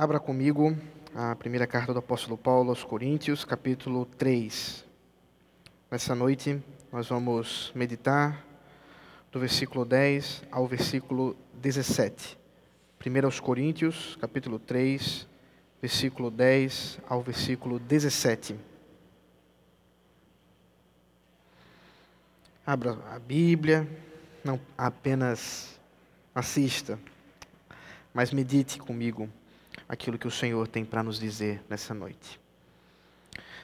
Abra comigo a primeira carta do apóstolo Paulo aos Coríntios, capítulo 3. Nessa noite nós vamos meditar do versículo 10 ao versículo 17. 1 aos Coríntios, capítulo 3, versículo 10 ao versículo 17. Abra a Bíblia, não apenas assista, mas medite comigo aquilo que o Senhor tem para nos dizer nessa noite.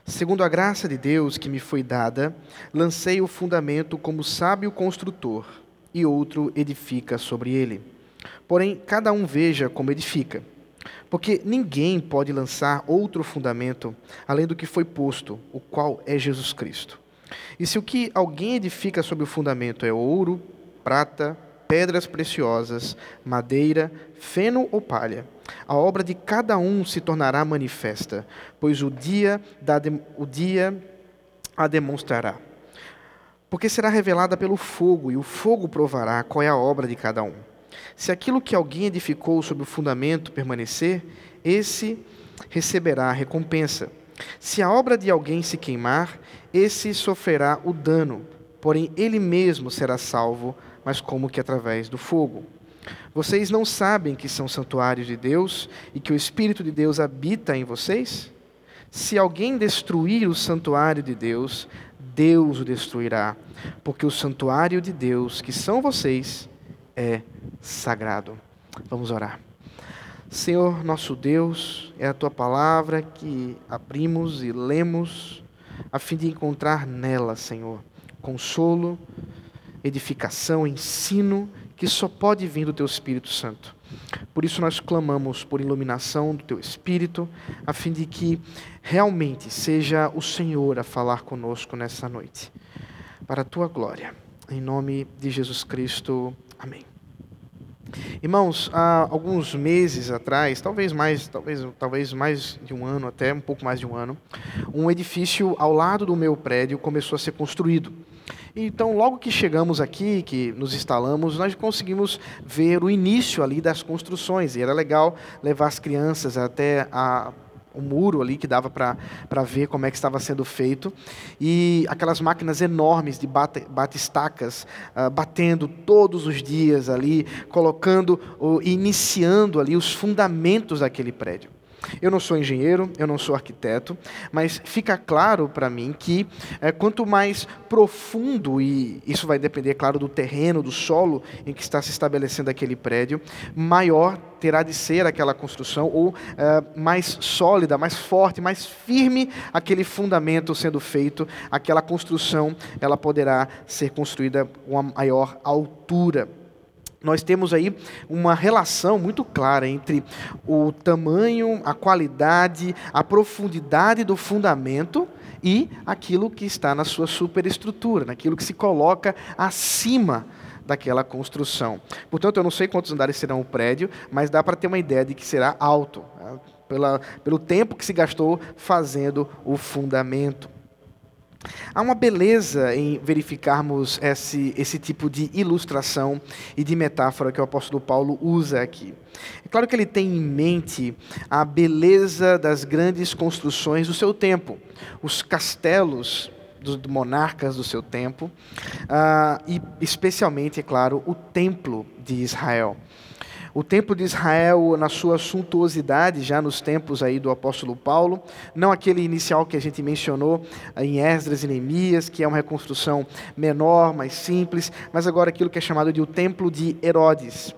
Segundo a graça de Deus que me foi dada, lancei o fundamento como sábio construtor, e outro edifica sobre ele. Porém, cada um veja como edifica. Porque ninguém pode lançar outro fundamento além do que foi posto, o qual é Jesus Cristo. E se o que alguém edifica sobre o fundamento é ouro, prata, pedras preciosas, madeira, feno ou palha, a obra de cada um se tornará manifesta, pois o dia, da, o dia a demonstrará. Porque será revelada pelo fogo, e o fogo provará qual é a obra de cada um. Se aquilo que alguém edificou sobre o fundamento permanecer, esse receberá a recompensa. Se a obra de alguém se queimar, esse sofrerá o dano, porém ele mesmo será salvo, mas como que através do fogo. Vocês não sabem que são santuários de Deus e que o Espírito de Deus habita em vocês? Se alguém destruir o santuário de Deus, Deus o destruirá, porque o santuário de Deus, que são vocês, é sagrado. Vamos orar. Senhor, nosso Deus, é a tua palavra que abrimos e lemos a fim de encontrar nela, Senhor, consolo, edificação, ensino que só pode vir do teu Espírito Santo. Por isso nós clamamos por iluminação do teu Espírito, a fim de que realmente seja o Senhor a falar conosco nessa noite. Para a tua glória. Em nome de Jesus Cristo. Amém. Irmãos, há alguns meses atrás, talvez mais, talvez, talvez mais de um ano, até um pouco mais de um ano, um edifício ao lado do meu prédio começou a ser construído. Então, logo que chegamos aqui, que nos instalamos, nós conseguimos ver o início ali das construções. E era legal levar as crianças até a o muro ali que dava para ver como é que estava sendo feito. E aquelas máquinas enormes de bate, bate-estacas uh, batendo todos os dias ali, colocando, uh, iniciando ali os fundamentos daquele prédio. Eu não sou engenheiro, eu não sou arquiteto, mas fica claro para mim que é, quanto mais profundo, e isso vai depender, claro, do terreno, do solo em que está se estabelecendo aquele prédio, maior terá de ser aquela construção, ou é, mais sólida, mais forte, mais firme aquele fundamento sendo feito, aquela construção ela poderá ser construída com a maior altura nós temos aí uma relação muito clara entre o tamanho, a qualidade, a profundidade do fundamento e aquilo que está na sua superestrutura, naquilo que se coloca acima daquela construção. Portanto, eu não sei quantos andares serão o prédio, mas dá para ter uma ideia de que será alto, né? pela, pelo tempo que se gastou fazendo o fundamento. Há uma beleza em verificarmos esse, esse tipo de ilustração e de metáfora que o apóstolo Paulo usa aqui. É claro que ele tem em mente a beleza das grandes construções do seu tempo, os castelos dos monarcas do seu tempo, uh, e especialmente, é claro, o templo de Israel. O templo de Israel, na sua suntuosidade, já nos tempos aí do apóstolo Paulo, não aquele inicial que a gente mencionou em Esdras e Neemias, que é uma reconstrução menor, mais simples, mas agora aquilo que é chamado de o templo de Herodes.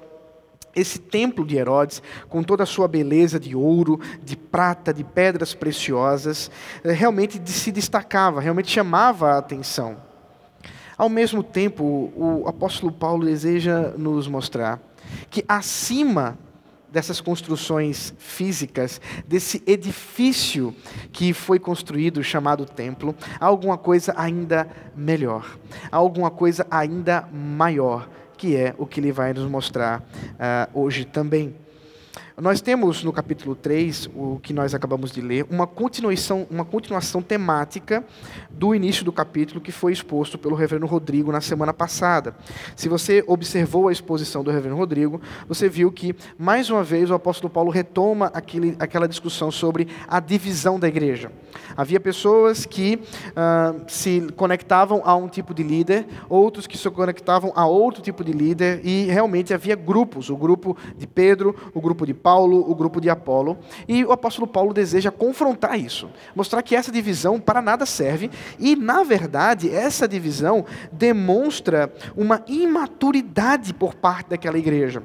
Esse templo de Herodes, com toda a sua beleza de ouro, de prata, de pedras preciosas, eh, realmente se destacava, realmente chamava a atenção. Ao mesmo tempo, o apóstolo Paulo deseja nos mostrar que acima dessas construções físicas, desse edifício que foi construído, chamado templo, há alguma coisa ainda melhor, há alguma coisa ainda maior, que é o que ele vai nos mostrar uh, hoje também. Nós temos no capítulo 3, o que nós acabamos de ler, uma continuação, uma continuação temática do início do capítulo que foi exposto pelo reverendo Rodrigo na semana passada. Se você observou a exposição do reverendo Rodrigo, você viu que, mais uma vez, o apóstolo Paulo retoma aquele, aquela discussão sobre a divisão da igreja. Havia pessoas que uh, se conectavam a um tipo de líder, outros que se conectavam a outro tipo de líder, e realmente havia grupos: o grupo de Pedro, o grupo de Paulo, o grupo de Apolo. E o apóstolo Paulo deseja confrontar isso, mostrar que essa divisão para nada serve e, na verdade, essa divisão demonstra uma imaturidade por parte daquela igreja.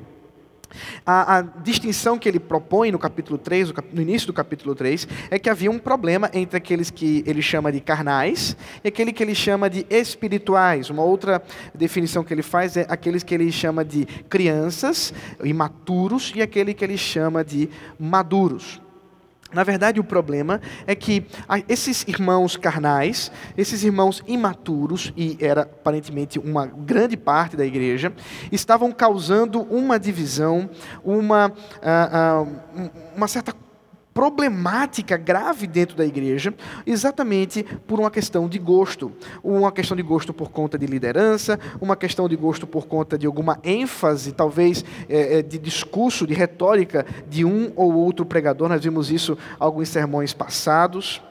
A, a, distinção que ele propõe no capítulo 3, no início do capítulo 3, é que havia um problema entre aqueles que ele chama de carnais e aquele que ele chama de espirituais. Uma outra definição que ele faz é aqueles que ele chama de crianças, imaturos, e aquele que ele chama de maduros. Na verdade, o problema é que esses irmãos carnais, esses irmãos imaturos, e era aparentemente uma grande parte da igreja, estavam causando uma divisão, uma, ah, ah, uma certa problemática grave dentro da igreja, exatamente por uma questão de gosto. Uma questão de gosto por conta de liderança, uma questão de gosto por conta de alguma ênfase, talvez é, de discurso, de retórica de um ou outro pregador. Nós vimos isso em alguns sermões passados.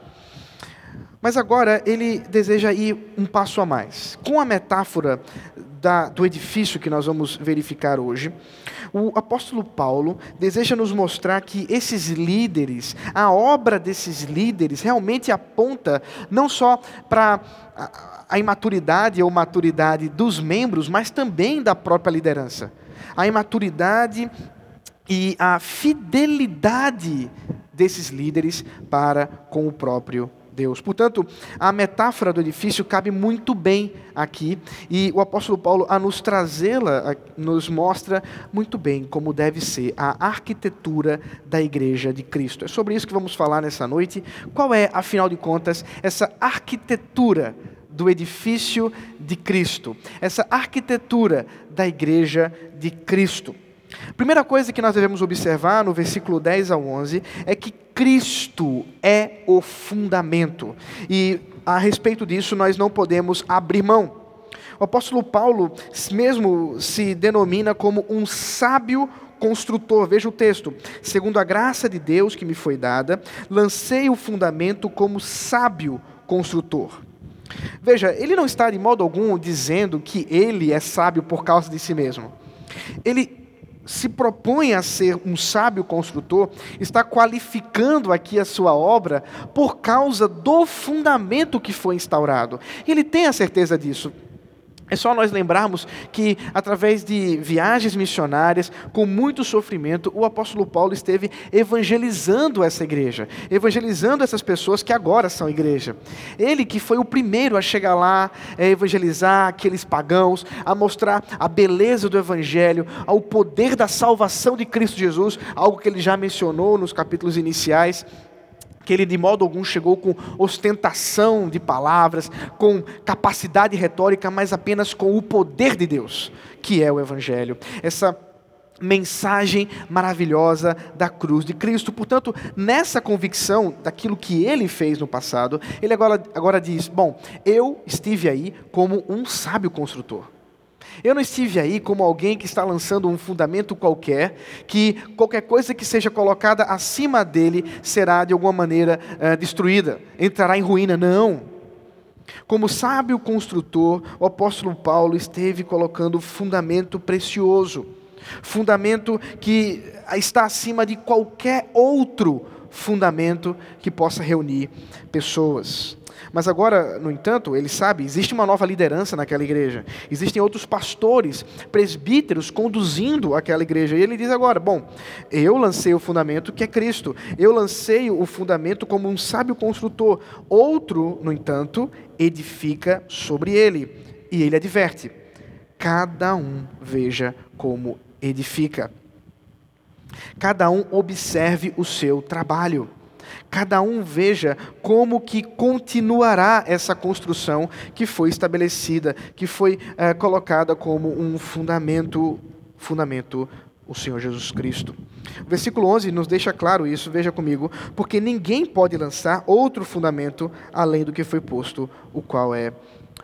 Mas agora ele deseja ir um passo a mais. Com a metáfora da, do edifício que nós vamos verificar hoje, o apóstolo Paulo deseja nos mostrar que esses líderes, a obra desses líderes, realmente aponta não só para a, a imaturidade ou maturidade dos membros, mas também da própria liderança. A imaturidade e a fidelidade desses líderes para com o próprio Deus. Portanto, a metáfora do edifício cabe muito bem aqui e o apóstolo Paulo, a nos trazê-la, nos mostra muito bem como deve ser a arquitetura da igreja de Cristo. É sobre isso que vamos falar nessa noite. Qual é, afinal de contas, essa arquitetura do edifício de Cristo? Essa arquitetura da igreja de Cristo. Primeira coisa que nós devemos observar no versículo 10 ao 11 é que Cristo é o fundamento. E a respeito disso nós não podemos abrir mão. O apóstolo Paulo mesmo se denomina como um sábio construtor. Veja o texto. Segundo a graça de Deus que me foi dada, lancei o fundamento como sábio construtor. Veja, ele não está de modo algum dizendo que ele é sábio por causa de si mesmo. Ele se propõe a ser um sábio construtor, está qualificando aqui a sua obra por causa do fundamento que foi instaurado. Ele tem a certeza disso. É só nós lembrarmos que, através de viagens missionárias, com muito sofrimento, o apóstolo Paulo esteve evangelizando essa igreja, evangelizando essas pessoas que agora são igreja. Ele que foi o primeiro a chegar lá, a evangelizar aqueles pagãos, a mostrar a beleza do evangelho, ao poder da salvação de Cristo Jesus, algo que ele já mencionou nos capítulos iniciais que ele de modo algum chegou com ostentação de palavras, com capacidade retórica, mas apenas com o poder de Deus, que é o Evangelho. Essa mensagem maravilhosa da cruz de Cristo. Portanto, nessa convicção daquilo que ele fez no passado, ele agora, agora diz: Bom, eu estive aí como um sábio construtor. Eu não estive aí como alguém que está lançando um fundamento qualquer, que qualquer coisa que seja colocada acima dele será de alguma maneira é, destruída, entrará em ruína. Não. Como sábio construtor, o apóstolo Paulo esteve colocando fundamento precioso, fundamento que está acima de qualquer outro fundamento que possa reunir pessoas. Mas agora, no entanto, ele sabe, existe uma nova liderança naquela igreja. Existem outros pastores, presbíteros conduzindo aquela igreja. E ele diz agora: Bom, eu lancei o fundamento que é Cristo. Eu lancei o fundamento como um sábio construtor. Outro, no entanto, edifica sobre ele. E ele adverte: Cada um veja como edifica. Cada um observe o seu trabalho cada um veja como que continuará essa construção que foi estabelecida, que foi é, colocada como um fundamento, fundamento o Senhor Jesus Cristo. O versículo 11 nos deixa claro isso, veja comigo, porque ninguém pode lançar outro fundamento além do que foi posto, o qual é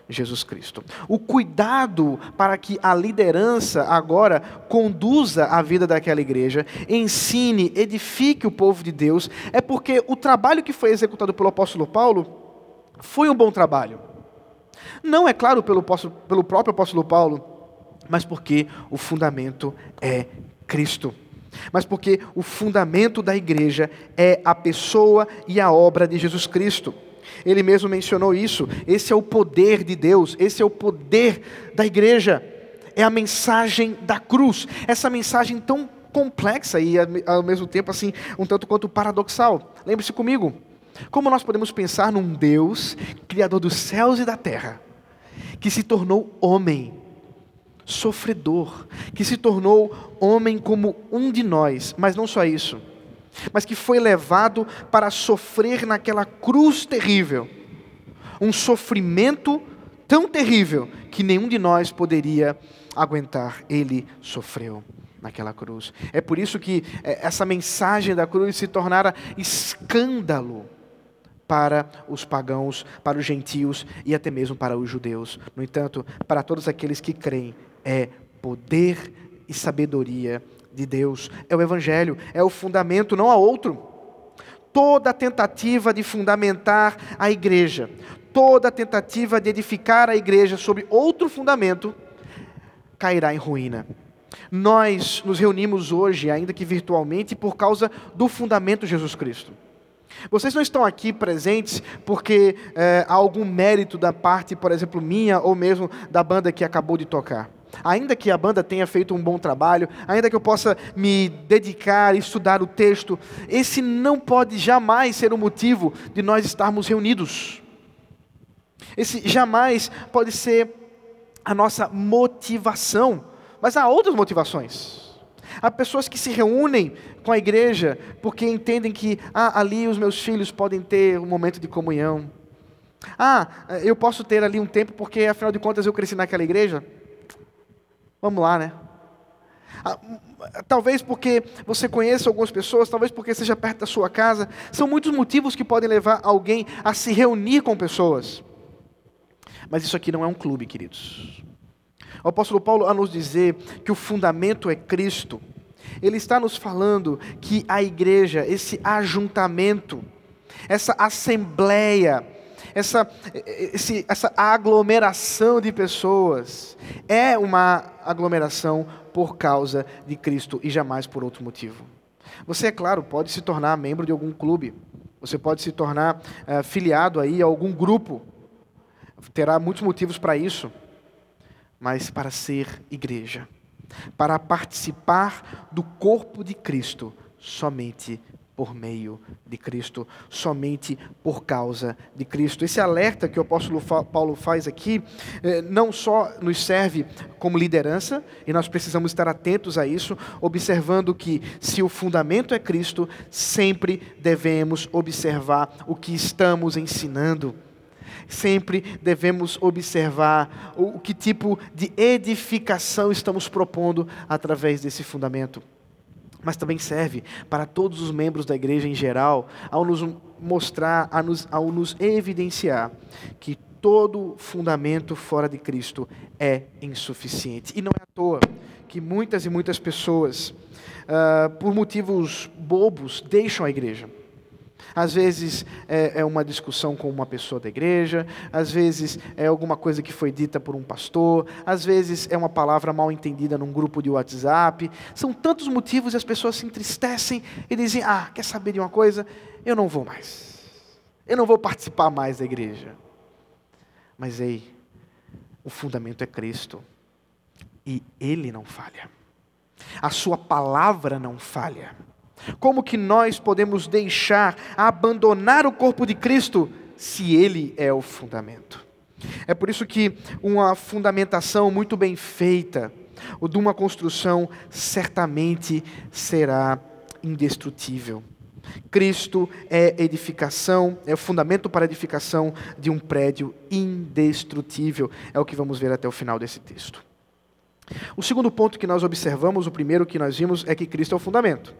Jesus Cristo. O cuidado para que a liderança agora conduza a vida daquela igreja, ensine, edifique o povo de Deus, é porque o trabalho que foi executado pelo apóstolo Paulo foi um bom trabalho. Não é claro pelo, pelo próprio apóstolo Paulo, mas porque o fundamento é Cristo. Mas porque o fundamento da igreja é a pessoa e a obra de Jesus Cristo. Ele mesmo mencionou isso. Esse é o poder de Deus, esse é o poder da igreja. É a mensagem da cruz. Essa mensagem tão complexa e ao mesmo tempo assim, um tanto quanto paradoxal. Lembre-se comigo. Como nós podemos pensar num Deus, criador dos céus e da terra, que se tornou homem, sofredor, que se tornou homem como um de nós, mas não só isso mas que foi levado para sofrer naquela cruz terrível. Um sofrimento tão terrível que nenhum de nós poderia aguentar. Ele sofreu naquela cruz. É por isso que é, essa mensagem da cruz se tornara escândalo para os pagãos, para os gentios e até mesmo para os judeus. No entanto, para todos aqueles que creem, é poder e sabedoria de Deus, é o Evangelho, é o fundamento, não há outro. Toda tentativa de fundamentar a igreja, toda tentativa de edificar a igreja sobre outro fundamento, cairá em ruína. Nós nos reunimos hoje, ainda que virtualmente, por causa do fundamento Jesus Cristo. Vocês não estão aqui presentes porque é, há algum mérito da parte, por exemplo, minha ou mesmo da banda que acabou de tocar. Ainda que a banda tenha feito um bom trabalho, ainda que eu possa me dedicar e estudar o texto, esse não pode jamais ser o motivo de nós estarmos reunidos. Esse jamais pode ser a nossa motivação, mas há outras motivações. Há pessoas que se reúnem com a igreja porque entendem que ah, ali os meus filhos podem ter um momento de comunhão. Ah, eu posso ter ali um tempo porque afinal de contas eu cresci naquela igreja. Vamos lá, né? Ah, talvez porque você conheça algumas pessoas, talvez porque seja perto da sua casa. São muitos motivos que podem levar alguém a se reunir com pessoas. Mas isso aqui não é um clube, queridos. O apóstolo Paulo, a nos dizer que o fundamento é Cristo, ele está nos falando que a igreja, esse ajuntamento, essa assembleia, essa, esse, essa aglomeração de pessoas é uma aglomeração por causa de Cristo e jamais por outro motivo. Você, é claro, pode se tornar membro de algum clube, você pode se tornar uh, filiado aí a algum grupo, terá muitos motivos para isso, mas para ser igreja, para participar do corpo de Cristo, somente por meio de Cristo, somente por causa de Cristo. Esse alerta que o apóstolo Paulo faz aqui eh, não só nos serve como liderança, e nós precisamos estar atentos a isso, observando que se o fundamento é Cristo, sempre devemos observar o que estamos ensinando. Sempre devemos observar o que tipo de edificação estamos propondo através desse fundamento mas também serve para todos os membros da igreja em geral, ao nos mostrar, ao nos, ao nos evidenciar que todo fundamento fora de Cristo é insuficiente. E não é à toa que muitas e muitas pessoas, uh, por motivos bobos, deixam a igreja. Às vezes é, é, uma discussão com uma pessoa da igreja, às vezes é alguma coisa que foi dita por um pastor, às vezes é uma palavra mal entendida num grupo de WhatsApp. São tantos motivos e as pessoas se entristecem e dizem: Ah, quer saber de uma coisa? Eu não vou mais. Eu não vou participar mais da igreja. Mas ei, o fundamento é Cristo. E Ele não falha. A Sua palavra não falha. Como que nós podemos deixar, abandonar o corpo de Cristo, se Ele é o fundamento? É por isso que uma fundamentação muito bem feita, ou de uma construção, certamente será indestrutível. Cristo é edificação, é o fundamento para a edificação de um prédio indestrutível. É o que vamos ver até o final desse texto. O segundo ponto que nós observamos, o primeiro que nós vimos, é que Cristo é o fundamento.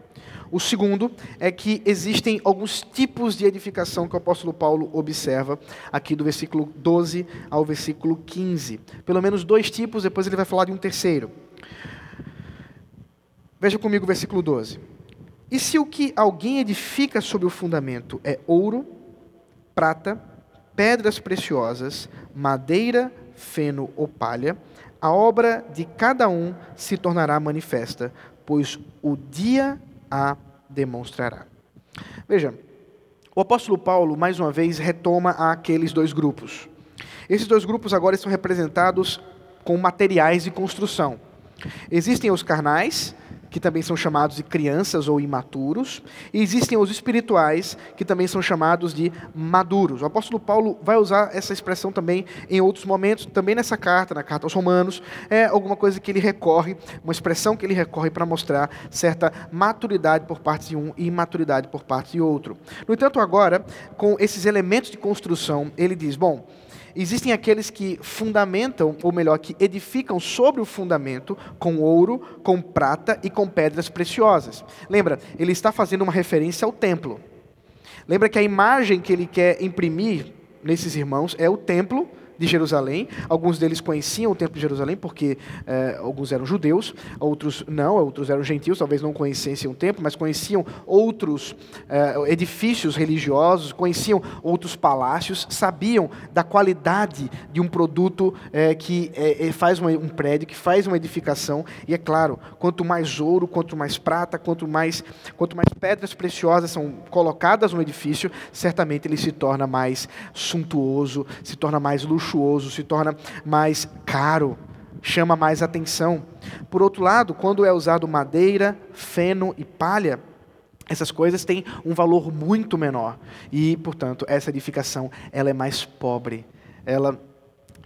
O segundo é que existem alguns tipos de edificação que o apóstolo Paulo observa aqui do versículo 12 ao versículo 15. Pelo menos dois tipos, depois ele vai falar de um terceiro. Veja comigo o versículo 12. E se o que alguém edifica sobre o fundamento é ouro, prata, pedras preciosas, madeira, feno ou palha, a obra de cada um se tornará manifesta, pois o dia a demonstrará. Veja, o apóstolo Paulo, mais uma vez, retoma aqueles dois grupos. Esses dois grupos agora estão representados com materiais de construção. Existem os carnais, que também são chamados de crianças ou imaturos, e existem os espirituais, que também são chamados de maduros. O apóstolo Paulo vai usar essa expressão também em outros momentos, também nessa carta, na carta aos Romanos, é alguma coisa que ele recorre, uma expressão que ele recorre para mostrar certa maturidade por parte de um e imaturidade por parte de outro. No entanto, agora, com esses elementos de construção, ele diz: bom, Existem aqueles que fundamentam, ou melhor, que edificam sobre o fundamento com ouro, com prata e com pedras preciosas. Lembra, ele está fazendo uma referência ao templo. Lembra que a imagem que ele quer imprimir nesses irmãos é o templo de Jerusalém. Alguns deles conheciam o Templo de Jerusalém, porque eh, alguns eram judeus, outros não, outros eram gentios, talvez não conhecessem o templo, mas conheciam outros eh, edifícios religiosos, conheciam outros palácios, sabiam da qualidade de um produto eh, que faz uma, um prédio, que faz uma edificação. E é claro, quanto mais ouro, quanto mais prata, quanto mais, quanto mais pedras preciosas são colocadas no edifício, certamente ele se torna mais suntuoso, se torna mais luxuoso luxuoso, se torna mais caro, chama mais atenção. Por outro lado, quando é usado madeira, feno e palha, essas coisas têm um valor muito menor e, portanto, essa edificação ela é mais pobre. Ela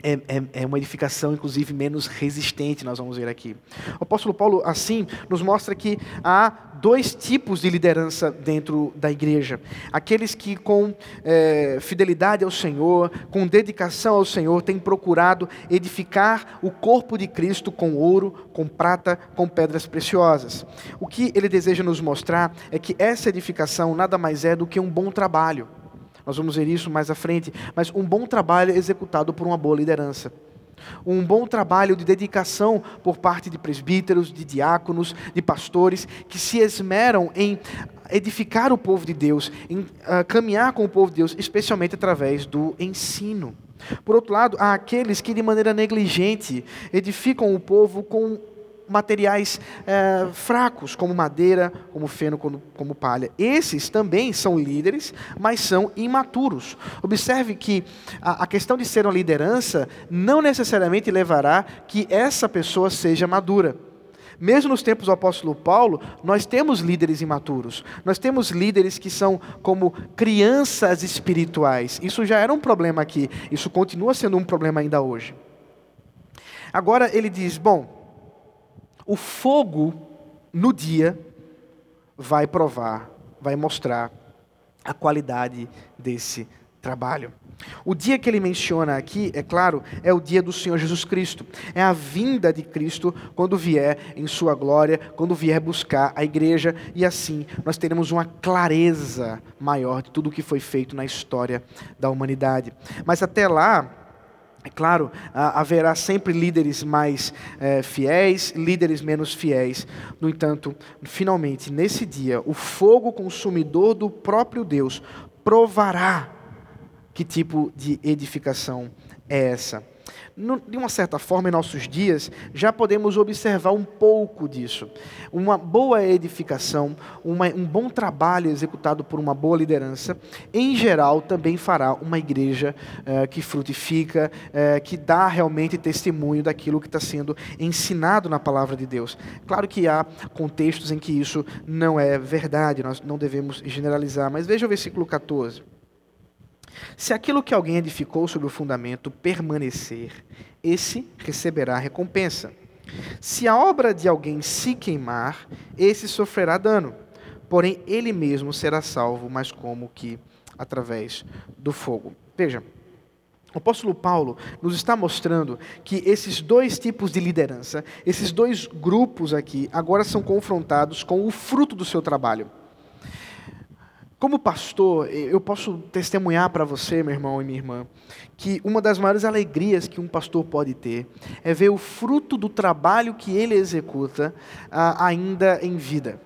é, é, é, uma edificação, inclusive, menos resistente, nós vamos ver aqui. O apóstolo Paulo, assim, nos mostra que há dois tipos de liderança dentro da igreja: aqueles que, com é, fidelidade ao Senhor, com dedicação ao Senhor, têm procurado edificar o corpo de Cristo com ouro, com prata, com pedras preciosas. O que ele deseja nos mostrar é que essa edificação nada mais é do que um bom trabalho. Nós vamos ver isso mais à frente, mas um bom trabalho executado por uma boa liderança. Um bom trabalho de dedicação por parte de presbíteros, de diáconos, de pastores, que se esmeram em edificar o povo de Deus, em uh, caminhar com o povo de Deus, especialmente através do ensino. Por outro lado, há aqueles que de maneira negligente edificam o povo com materiais é, fracos, como madeira, como feno, como, como palha. Esses também são líderes, mas são imaturos. Observe que a, a questão de ser uma liderança não necessariamente levará que essa pessoa seja madura. Mesmo nos tempos do apóstolo Paulo, nós temos líderes imaturos. Nós temos líderes que são como crianças espirituais. Isso já era um problema aqui. Isso continua sendo um problema ainda hoje. Agora ele diz: bom, o fogo no dia vai provar, vai mostrar a qualidade desse trabalho. O dia que ele menciona aqui, é claro, é o dia do Senhor Jesus Cristo. É a vinda de Cristo quando vier em sua glória, quando vier buscar a igreja, e assim nós teremos uma clareza maior de tudo o que foi feito na história da humanidade. Mas até lá, é claro, haverá sempre líderes mais é, fiéis, líderes menos fiéis. No entanto, finalmente, nesse dia, o fogo consumidor do próprio Deus provará que tipo de edificação é essa de uma certa forma, em nossos dias, já podemos observar um pouco disso. Uma boa edificação, uma, um bom trabalho executado por uma boa liderança, em geral, também fará uma igreja eh, que frutifica, eh, que dá realmente testemunho daquilo que está sendo ensinado na palavra de Deus. Claro que há contextos em que isso não é verdade, nós não devemos generalizar, mas veja o versículo 14. Se aquilo que alguém edificou sobre o fundamento permanecer, esse receberá recompensa. Se a obra de alguém se queimar, esse sofrerá dano, porém ele mesmo será salvo, mas como que através do fogo. Veja, O apóstolo Paulo nos está mostrando que esses dois tipos de liderança, esses dois grupos aqui, agora são confrontados com o fruto do seu trabalho. Como pastor, eu posso testemunhar para você, meu irmão e minha irmã, que uma das maiores alegrias que um pastor pode ter é ver o fruto do trabalho que ele executa ah, ainda em vida.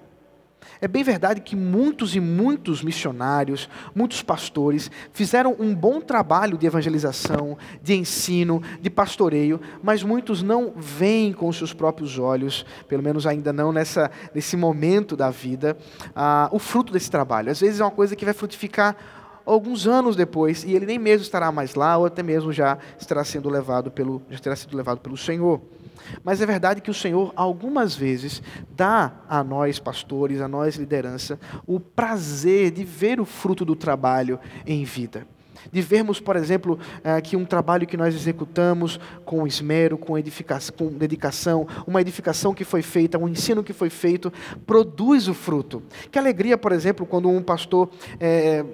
É bem verdade que muitos e muitos missionários, muitos pastores, fizeram um bom trabalho de evangelização, de ensino, de pastoreio, mas muitos não veem com seus próprios olhos, pelo menos ainda não nessa, nesse momento da vida, ah, o fruto desse trabalho. Às vezes é uma coisa que vai frutificar alguns anos depois e ele nem mesmo estará mais lá, ou até mesmo já estará sendo levado pelo, já terá sido levado pelo Senhor. Mas é verdade que o Senhor, algumas vezes, dá a nós, pastores, a nós, liderança, o prazer de ver o fruto do trabalho em vida. De vermos, por exemplo, eh, que um trabalho que nós executamos com esmero, com, com dedicação, uma edificação que foi feita, um ensino que foi feito, produz o fruto. Que alegria, por exemplo, quando um pastor. É,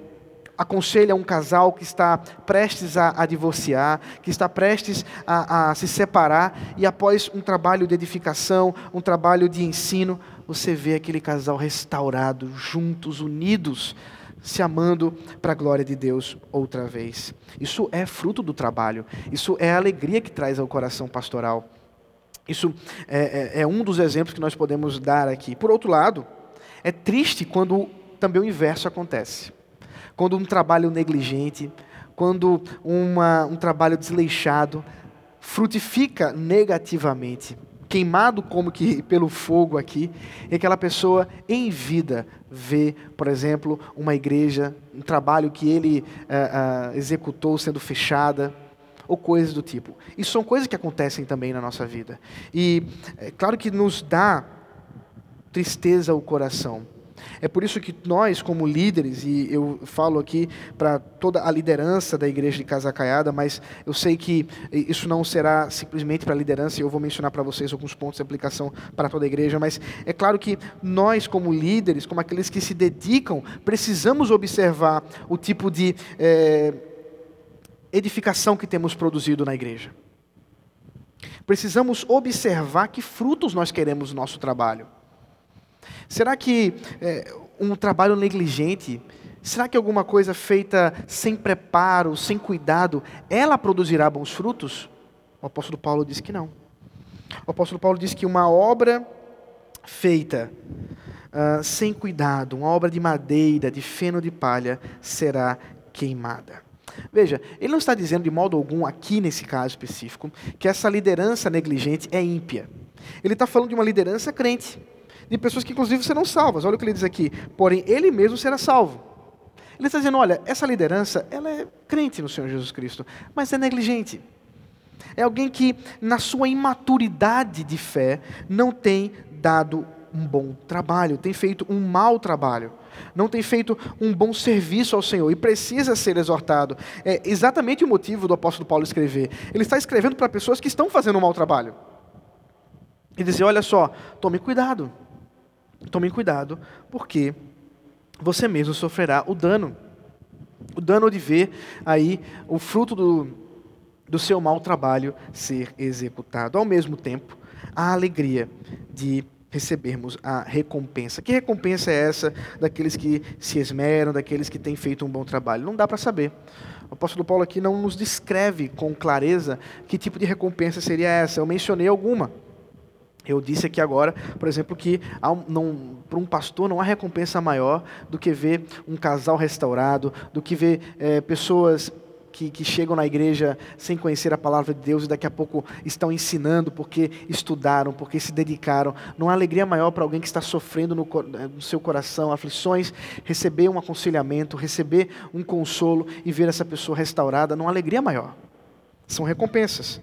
aconselha um casal que está prestes a, a divorciar, que está prestes a, a, se separar, e após um trabalho de edificação, um trabalho de ensino, você vê aquele casal restaurado, juntos, unidos, se amando para a glória de Deus outra vez. Isso é fruto do trabalho, isso é a alegria que traz ao coração pastoral. Isso é, é, é um dos exemplos que nós podemos dar aqui. Por outro lado, é triste quando também o inverso acontece quando um trabalho negligente, quando uma, um trabalho desleixado frutifica negativamente, queimado como que pelo fogo aqui, e aquela pessoa em vida vê, por exemplo, uma igreja, um trabalho que ele uh, uh, executou sendo fechada, ou coisas do tipo. Isso são coisas que acontecem também na nossa vida. E é claro que nos dá tristeza ao coração. É por isso que nós, como líderes, e eu falo aqui para toda a liderança da igreja de Casa Caiada, mas eu sei que isso não será simplesmente para a liderança, e eu vou mencionar para vocês alguns pontos de aplicação para toda a igreja, mas é claro que nós, como líderes, como aqueles que se dedicam, precisamos observar o tipo de é, edificação que temos produzido na igreja. Precisamos observar que frutos nós queremos no nosso trabalho. Será que é, um trabalho negligente, será que alguma coisa feita sem preparo, sem cuidado, ela produzirá bons frutos? O apóstolo Paulo diz que não. O apóstolo Paulo diz que uma obra feita uh, sem cuidado, uma obra de madeira, de feno de palha, será queimada. Veja, ele não está dizendo de modo algum, aqui nesse caso específico, que essa liderança negligente é ímpia. Ele está falando de uma liderança crente de pessoas que inclusive serão salvas. Olha o que ele diz aqui. Porém, ele mesmo será salvo. Ele está dizendo, olha, essa liderança, ela é crente no Senhor Jesus Cristo, mas é negligente. É alguém que, na sua imaturidade de fé, não tem dado um bom trabalho, tem feito um mau trabalho, não tem feito um bom serviço ao Senhor e precisa ser exortado. É exatamente o motivo do apóstolo Paulo escrever. Ele está escrevendo para pessoas que estão fazendo um mau trabalho. E dizer: olha só, tome cuidado. Tomem cuidado, porque você mesmo sofrerá o dano. O dano de ver aí o fruto do, do seu mau trabalho ser executado. Ao mesmo tempo, a alegria de recebermos a recompensa. Que recompensa é essa daqueles que se esmeram, daqueles que têm feito um bom trabalho? Não dá para saber. O apóstolo Paulo aqui não nos descreve com clareza que tipo de recompensa seria essa. Eu mencionei alguma. Eu disse aqui agora, por exemplo, que para um pastor não há recompensa maior do que ver um casal restaurado, do que ver é, pessoas que, que, chegam na igreja sem conhecer a palavra de Deus e daqui a pouco estão ensinando porque estudaram, porque se dedicaram. Não há alegria maior para alguém que está sofrendo no, no seu coração aflições, receber um aconselhamento, receber um consolo e ver essa pessoa restaurada. Não há alegria maior. São recompensas.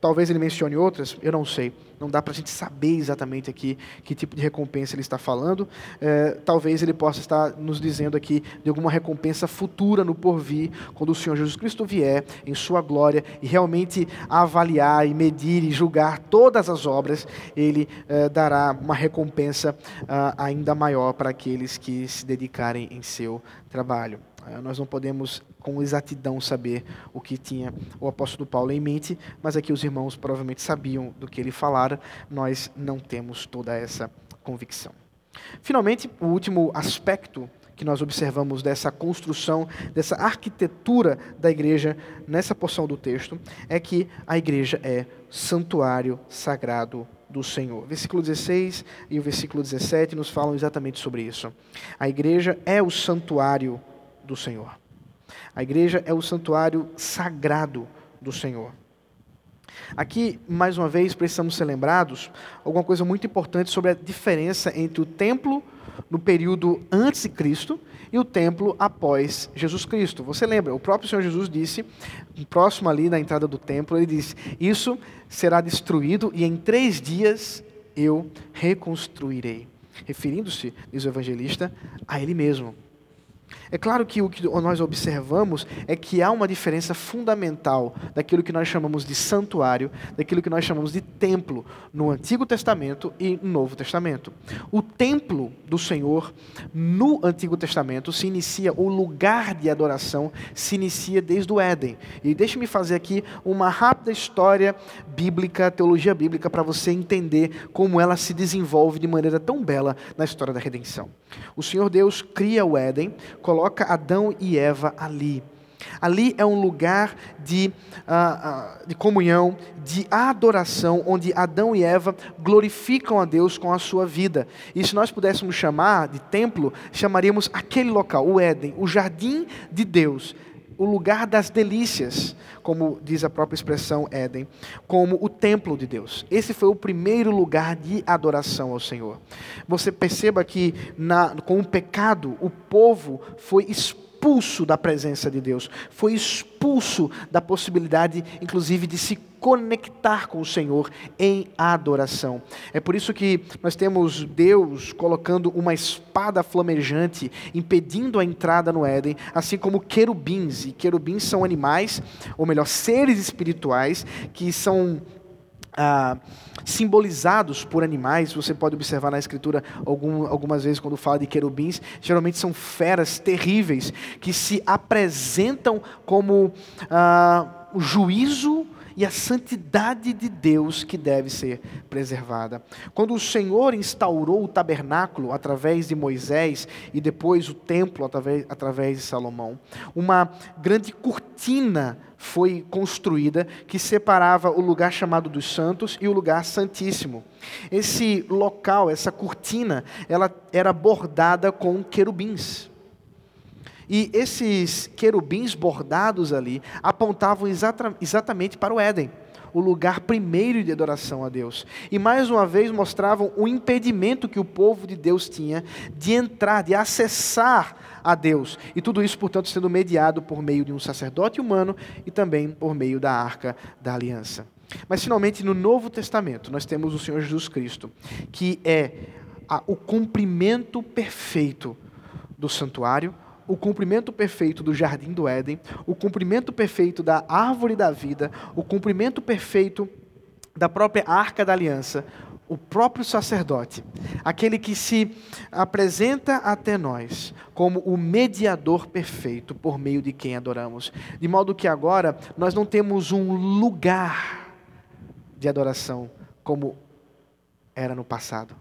Talvez ele mencione outras, eu não sei. Não dá para a gente saber exatamente aqui que tipo de recompensa ele está falando. É, talvez ele possa estar nos dizendo aqui de alguma recompensa futura no porvir, quando o Senhor Jesus Cristo vier em sua glória e realmente avaliar e medir e julgar todas as obras, ele é, dará uma recompensa ah, ainda maior para aqueles que se dedicarem em seu trabalho. Eh, nós não podemos com exatidão saber o que tinha o apóstolo Paulo em mente, mas aqui os irmãos provavelmente sabiam do que ele falara, nós não temos toda essa convicção. Finalmente, o último aspecto que nós observamos dessa construção, dessa arquitetura da igreja nessa porção do texto, é que a igreja é santuário sagrado do Senhor. Versículo 16 e o versículo 17 nos falam exatamente sobre isso. A igreja é o santuário do Senhor. A igreja é o santuário sagrado do Senhor. Aqui, mais uma vez, precisamos ser lembrados alguma coisa muito importante sobre a diferença entre o templo no período antes de Cristo e o templo após Jesus Cristo. Você lembra, o próprio Senhor Jesus disse, próximo ali na entrada do templo, ele disse: Isso será destruído e em três dias eu reconstruirei. Referindo-se, diz o evangelista, a ele mesmo. É claro que o que nós observamos é que há uma diferença fundamental daquilo que nós chamamos de santuário, daquilo que nós chamamos de templo no Antigo Testamento e no Novo Testamento. O templo do Senhor no Antigo Testamento se inicia, o lugar de adoração se inicia desde o Éden. E deixe-me fazer aqui uma rápida história bíblica, teologia bíblica, para você entender como ela se desenvolve de maneira tão bela na história da redenção. O Senhor Deus cria o Éden, coloca Adão e Eva ali. Ali é um lugar de, uh, uh, de comunhão, de adoração, onde Adão e Eva glorificam a Deus com a sua vida. E se nós pudéssemos chamar de templo, chamaríamos aquele local, o Éden, o jardim de Deus, o lugar das delícias, como diz a própria expressão Éden, como o templo de Deus. Esse foi o primeiro lugar de adoração ao Senhor. Você perceba que na, com o pecado, o povo foi expulso expulso da presença de Deus, foi expulso da possibilidade, inclusive, de se conectar com o Senhor em adoração. É por isso que nós temos Deus colocando uma espada flamejante, impedindo a entrada no Éden, assim como querubins. E querubins são animais, ou melhor, seres espirituais, que são ah, simbolizados por animais. Você pode observar na Escritura algum, algumas vezes quando fala de querubins, geralmente são feras terríveis que se apresentam como ah, o juízo e a santidade de Deus que deve ser preservada. Quando o Senhor instaurou o tabernáculo através de Moisés e depois o templo através, através de Salomão, uma grande cortina foi construída que separava o lugar chamado dos santos e o lugar santíssimo. Esse local, essa cortina, ela era bordada com querubins. E esses querubins bordados ali apontavam exata, exatamente para o Éden, o lugar primeiro de adoração a Deus. E mais uma vez mostravam o impedimento que o povo de Deus tinha de entrar, de acessar a Deus. E tudo isso, portanto, sendo mediado por meio de um sacerdote humano e também por meio da arca da aliança. Mas finalmente, no Novo Testamento, nós temos o Senhor Jesus Cristo, que é a, o cumprimento perfeito do santuário, o cumprimento perfeito do jardim do Éden, o cumprimento perfeito da árvore da vida, o cumprimento perfeito da própria arca da aliança, o próprio sacerdote, aquele que se apresenta até nós como o mediador perfeito por meio de quem adoramos. De modo que agora nós não temos um lugar de adoração como era no passado,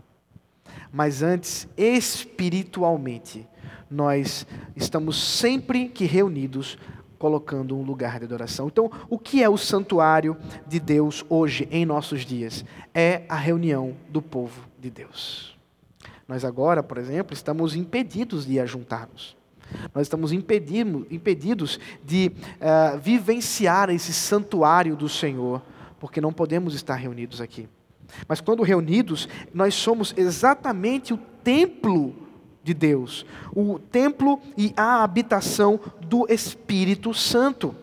mas antes espiritualmente nós estamos sempre que reunidos colocando um lugar de adoração. Então, o que é o santuário de Deus hoje em nossos dias? É a reunião do povo de Deus. Nós agora, por exemplo, estamos impedidos de ajuntar-nos. Nós estamos impedidos de uh, vivenciar esse santuário do Senhor, porque não podemos estar reunidos aqui. Mas quando reunidos, nós somos exatamente o templo de Deus, o templo e a habitação do Espírito Santo.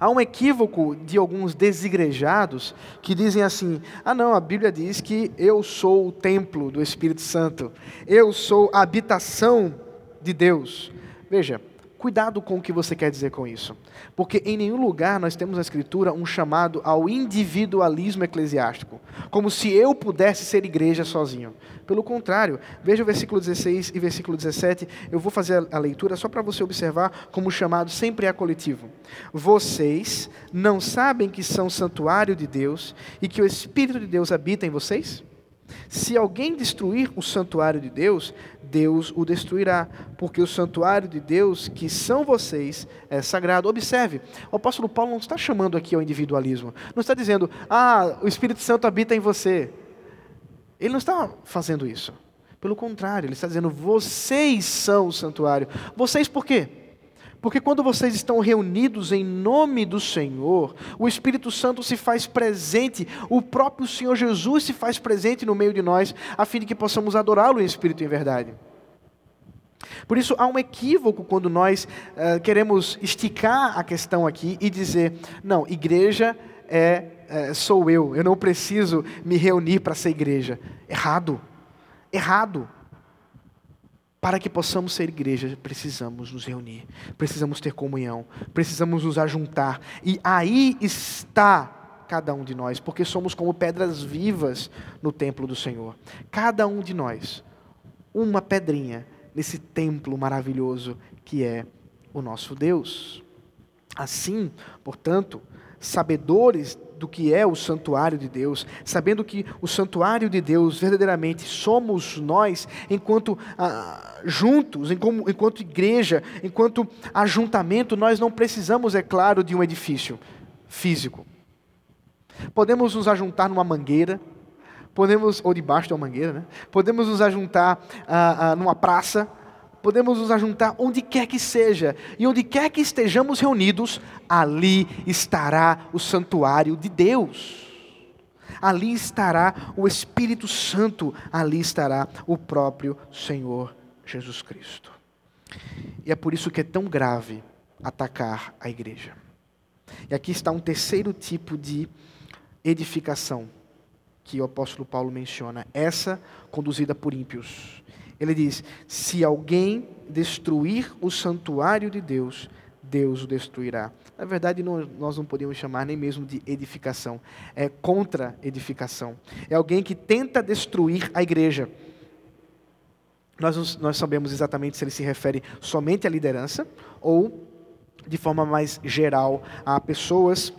Há um equívoco de alguns desigrejados que dizem assim: ah, não, a Bíblia diz que eu sou o templo do Espírito Santo, eu sou a habitação de Deus. Veja, Cuidado com o que você quer dizer com isso. Porque em nenhum lugar nós temos na Escritura um chamado ao individualismo eclesiástico, como se eu pudesse ser igreja sozinho. Pelo contrário, veja o versículo 16 e versículo 17, eu vou fazer a leitura só para você observar como o chamado sempre é coletivo. Vocês não sabem que são santuário de Deus e que o Espírito de Deus habita em vocês? Se alguém destruir o santuário de Deus, Deus o destruirá, porque o santuário de Deus, que são vocês, é sagrado. Observe, o apóstolo Paulo não está chamando aqui ao individualismo, não está dizendo, ah, o Espírito Santo habita em você. Ele não está fazendo isso. Pelo contrário, ele está dizendo, vocês são o santuário. Vocês por quê? Porque quando vocês estão reunidos em nome do Senhor, o Espírito Santo se faz presente, o próprio Senhor Jesus se faz presente no meio de nós, a fim de que possamos adorá-lo em espírito e em verdade. Por isso, há um equívoco quando nós uh, queremos esticar a questão aqui e dizer: não, igreja é, é sou eu, eu não preciso me reunir para ser igreja. Errado. Errado. Para que possamos ser igreja, precisamos nos reunir, precisamos ter comunhão, precisamos nos ajuntar. E aí está cada um de nós, porque somos como pedras vivas no templo do Senhor. Cada um de nós, uma pedrinha nesse templo maravilhoso que é o nosso Deus. Assim, portanto, sabedores do que é o santuário de Deus, sabendo que o santuário de Deus verdadeiramente somos nós, enquanto ah, juntos, enquanto igreja, enquanto ajuntamento, nós não precisamos, é claro, de um edifício físico. Podemos nos ajuntar numa mangueira, podemos, ou debaixo de uma mangueira, né? podemos nos ajuntar ah, ah, numa praça, podemos nos ajuntar onde quer que seja, e onde quer que estejamos reunidos, ali estará o santuário de Deus. Ali estará o Espírito Santo, ali estará o próprio Senhor Jesus Cristo. E é por isso que é tão grave atacar a igreja. E aqui está um terceiro tipo de edificação que o apóstolo Paulo menciona, essa conduzida por ímpios. Ele diz: se alguém destruir o santuário de Deus, Deus o destruirá. Na verdade, não, nós não podemos chamar nem mesmo de edificação, é contra-edificação. É alguém que tenta destruir a igreja. Nós, nós sabemos exatamente se ele se refere somente à liderança ou, de forma mais geral, a pessoas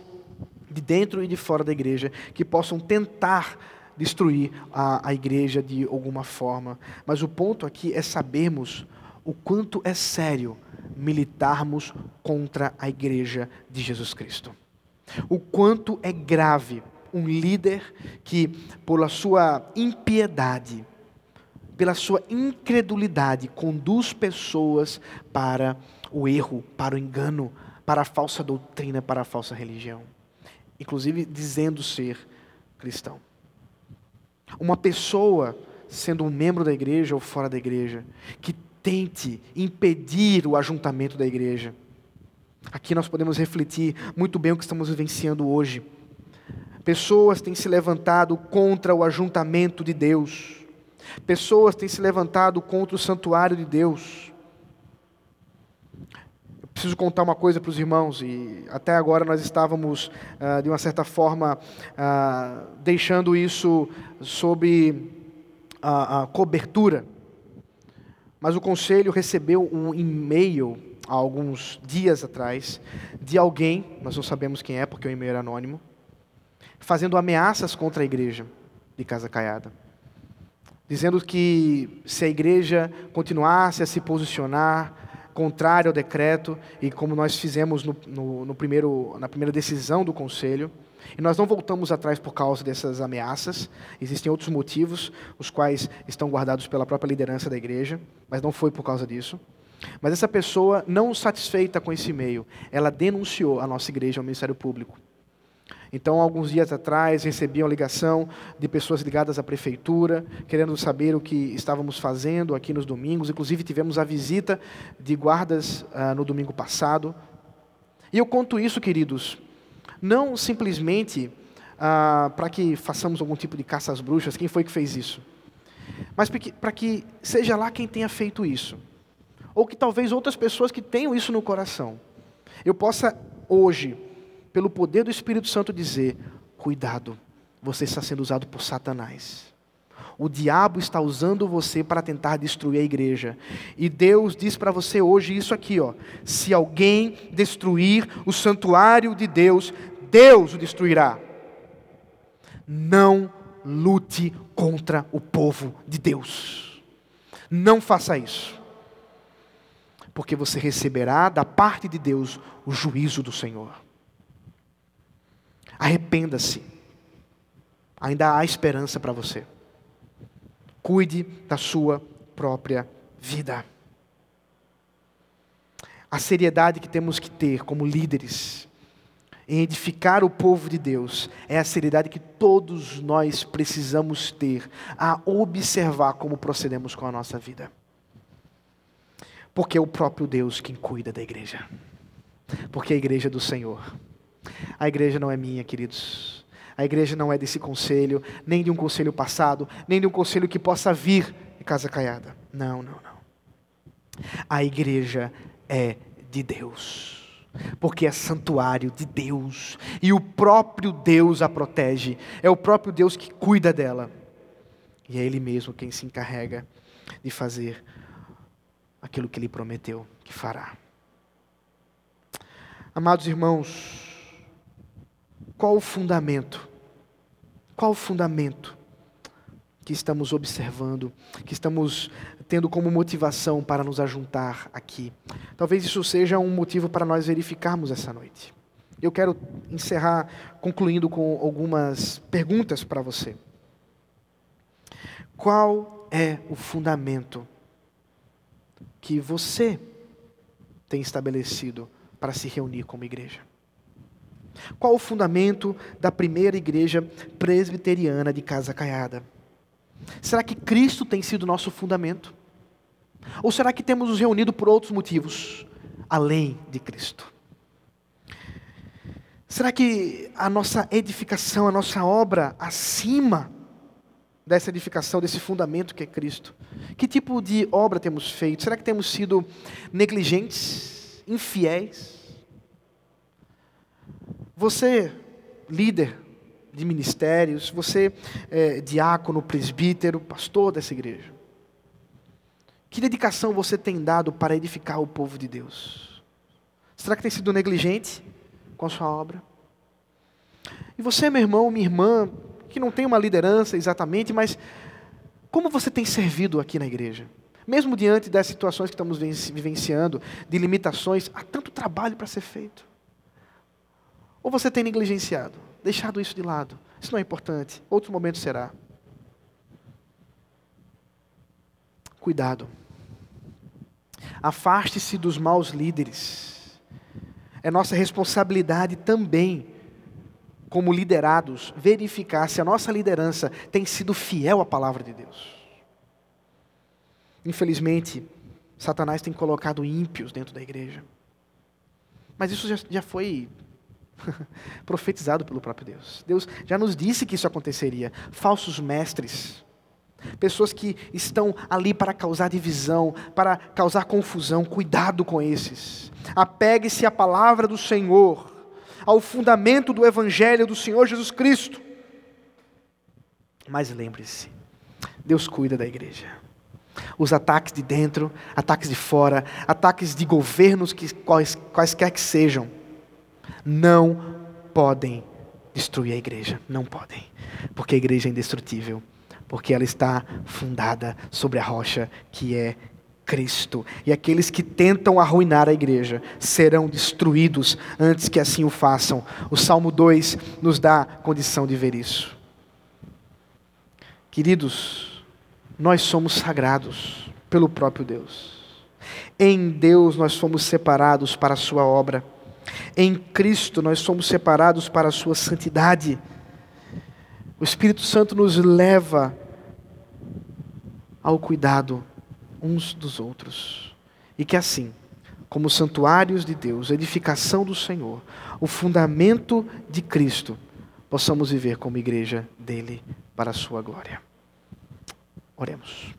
de dentro e de fora da igreja que possam tentar destruir a, a igreja de alguma forma. Mas o ponto aqui é sabermos o quanto é sério militarmos contra a igreja de Jesus Cristo. O quanto é grave um líder que, pela sua impiedade, pela sua incredulidade, conduz pessoas para o erro, para o engano, para a falsa doutrina, para a falsa religião. Inclusive dizendo ser cristão. Uma pessoa, sendo um membro da igreja ou fora da igreja, que tente impedir o ajuntamento da igreja. Aqui nós podemos refletir muito bem o que estamos vivenciando hoje. Pessoas têm se levantado contra o ajuntamento de Deus. Pessoas têm se levantado contra o santuário de Deus. Preciso contar uma coisa para os irmãos, e até agora nós estávamos, ah, de uma certa forma, ah, deixando isso sob a, a cobertura. Mas o conselho recebeu um e-mail há alguns dias atrás de alguém, nós não sabemos quem é porque o e-mail era anônimo, fazendo ameaças contra a igreja de Casa Caiada. Dizendo que se a igreja continuasse a se posicionar contrário ao decreto, e como nós fizemos no, no, no primeiro, na primeira decisão do conselho, e nós não voltamos atrás por causa dessas ameaças. Existem outros motivos, os quais estão guardados pela própria liderança da igreja, mas não foi por causa disso. Mas essa pessoa, não satisfeita com esse e-mail, ela denunciou a nossa igreja ao Ministério Público. Então, alguns dias atrás, recebi uma ligação de pessoas ligadas à prefeitura, querendo saber o que estávamos fazendo aqui nos domingos. Inclusive, tivemos a visita de guardas ah, no domingo passado. E eu conto isso, queridos, não simplesmente ah, para que façamos algum tipo de caça às bruxas, quem foi que fez isso? Mas para que seja lá quem tenha feito isso. ou que talvez outras pessoas que tenham isso no coração, eu possa hoje, pelo poder do Espírito Santo, dizer: cuidado, você está sendo usado por Satanás. O diabo está usando você para tentar destruir a igreja. E Deus diz para você hoje isso aqui, ó: se alguém destruir o santuário de Deus, Deus o destruirá. Não lute contra o povo de Deus. Não faça isso. Porque você receberá da parte de Deus o juízo do Senhor. Arrependa-se. Ainda há esperança para você. Cuide da sua própria vida. A seriedade que temos que ter como líderes em edificar o povo de Deus é a seriedade que todos nós precisamos ter a observar como procedemos com a nossa vida. Porque é o próprio Deus quem cuida da igreja. Porque a igreja é do Senhor. A igreja não é minha, queridos. A igreja não é desse conselho, nem de um conselho passado, nem de um conselho que possa vir de casa caiada. Não, não, não. A igreja é de Deus. Porque é santuário de Deus. E o próprio Deus a protege. É o próprio Deus que cuida dela. E é Ele mesmo quem se encarrega de fazer aquilo que Ele prometeu que fará. Amados irmãos, qual o fundamento qual o fundamento que estamos observando, que estamos tendo como motivação para nos ajuntar aqui? Talvez isso seja um motivo para nós verificarmos essa noite. Eu quero encerrar concluindo com algumas perguntas para você. Qual é o fundamento que você tem estabelecido para se reunir como igreja? Qual o fundamento da primeira igreja presbiteriana de Casa Caiada? Será que Cristo tem sido nosso fundamento? Ou será que temos nos reunido por outros motivos, além de Cristo? Será que a nossa edificação, a nossa obra, acima dessa edificação, desse fundamento que é Cristo? Que tipo de obra temos feito? Será que temos sido negligentes, infiéis? Você, líder de ministérios, você, é, diácono, presbítero, pastor dessa igreja, que dedicação você tem dado para edificar o povo de Deus? Será que tem sido negligente com a sua obra? E você, meu irmão, minha irmã, que não tem uma liderança exatamente, mas como você tem servido aqui na igreja? Mesmo diante das situações que estamos vivenciando, de limitações, há tanto trabalho para ser feito. Ou você tem negligenciado, deixado isso de lado? Isso não é importante. Outro momento será. Cuidado. Afaste-se dos maus líderes. É nossa responsabilidade também, como liderados, verificar se a nossa liderança tem sido fiel à palavra de Deus. Infelizmente, Satanás tem colocado ímpios dentro da igreja. Mas isso já, já foi profetizado pelo próprio Deus. Deus já nos disse que isso aconteceria. Falsos mestres, pessoas que estão ali para causar divisão, para causar confusão. Cuidado com esses. Apegue-se à palavra do Senhor, ao fundamento do Evangelho do Senhor Jesus Cristo. Mas lembre-se, Deus cuida da igreja. Os ataques de dentro, ataques de fora, ataques de governos que quais, quaisquer que sejam, não podem destruir a igreja. Não podem. Porque a igreja é indestrutível. Porque ela está fundada sobre a rocha que é Cristo. E aqueles que tentam arruinar a igreja serão destruídos antes que assim o façam. O Salmo 2 nos dá condição de ver isso. Queridos, nós somos sagrados pelo próprio Deus. Em Deus nós fomos separados para a sua obra. Em Cristo nós somos separados para a sua santidade. O Espírito Santo nos leva ao cuidado uns dos outros. E que assim, como santuários de Deus, edificação do Senhor, o fundamento de Cristo, possamos viver como igreja dele para a sua glória. Oremos.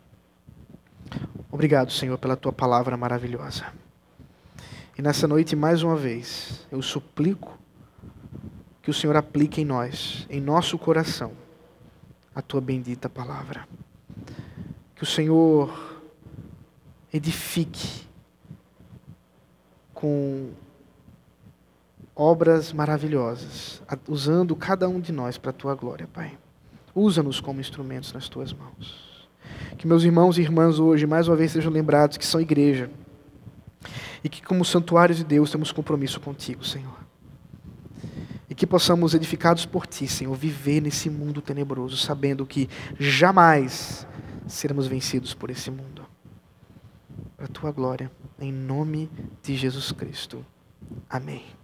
Obrigado, Senhor, pela tua palavra maravilhosa. E nessa noite, mais uma vez, eu suplico que o Senhor aplique em nós, em nosso coração, a tua bendita palavra. Que o Senhor edifique com obras maravilhosas, usando cada um de nós para a tua glória, Pai. Usa-nos como instrumentos nas tuas mãos. Que meus irmãos e irmãs hoje, mais uma vez, sejam lembrados que são igreja e que, como santuários de Deus, temos compromisso contigo, Senhor. E que possamos, edificados por Ti, Senhor, viver nesse mundo tenebroso, sabendo que jamais seremos vencidos por esse mundo. Para a Tua glória, em nome de Jesus Cristo. Amém.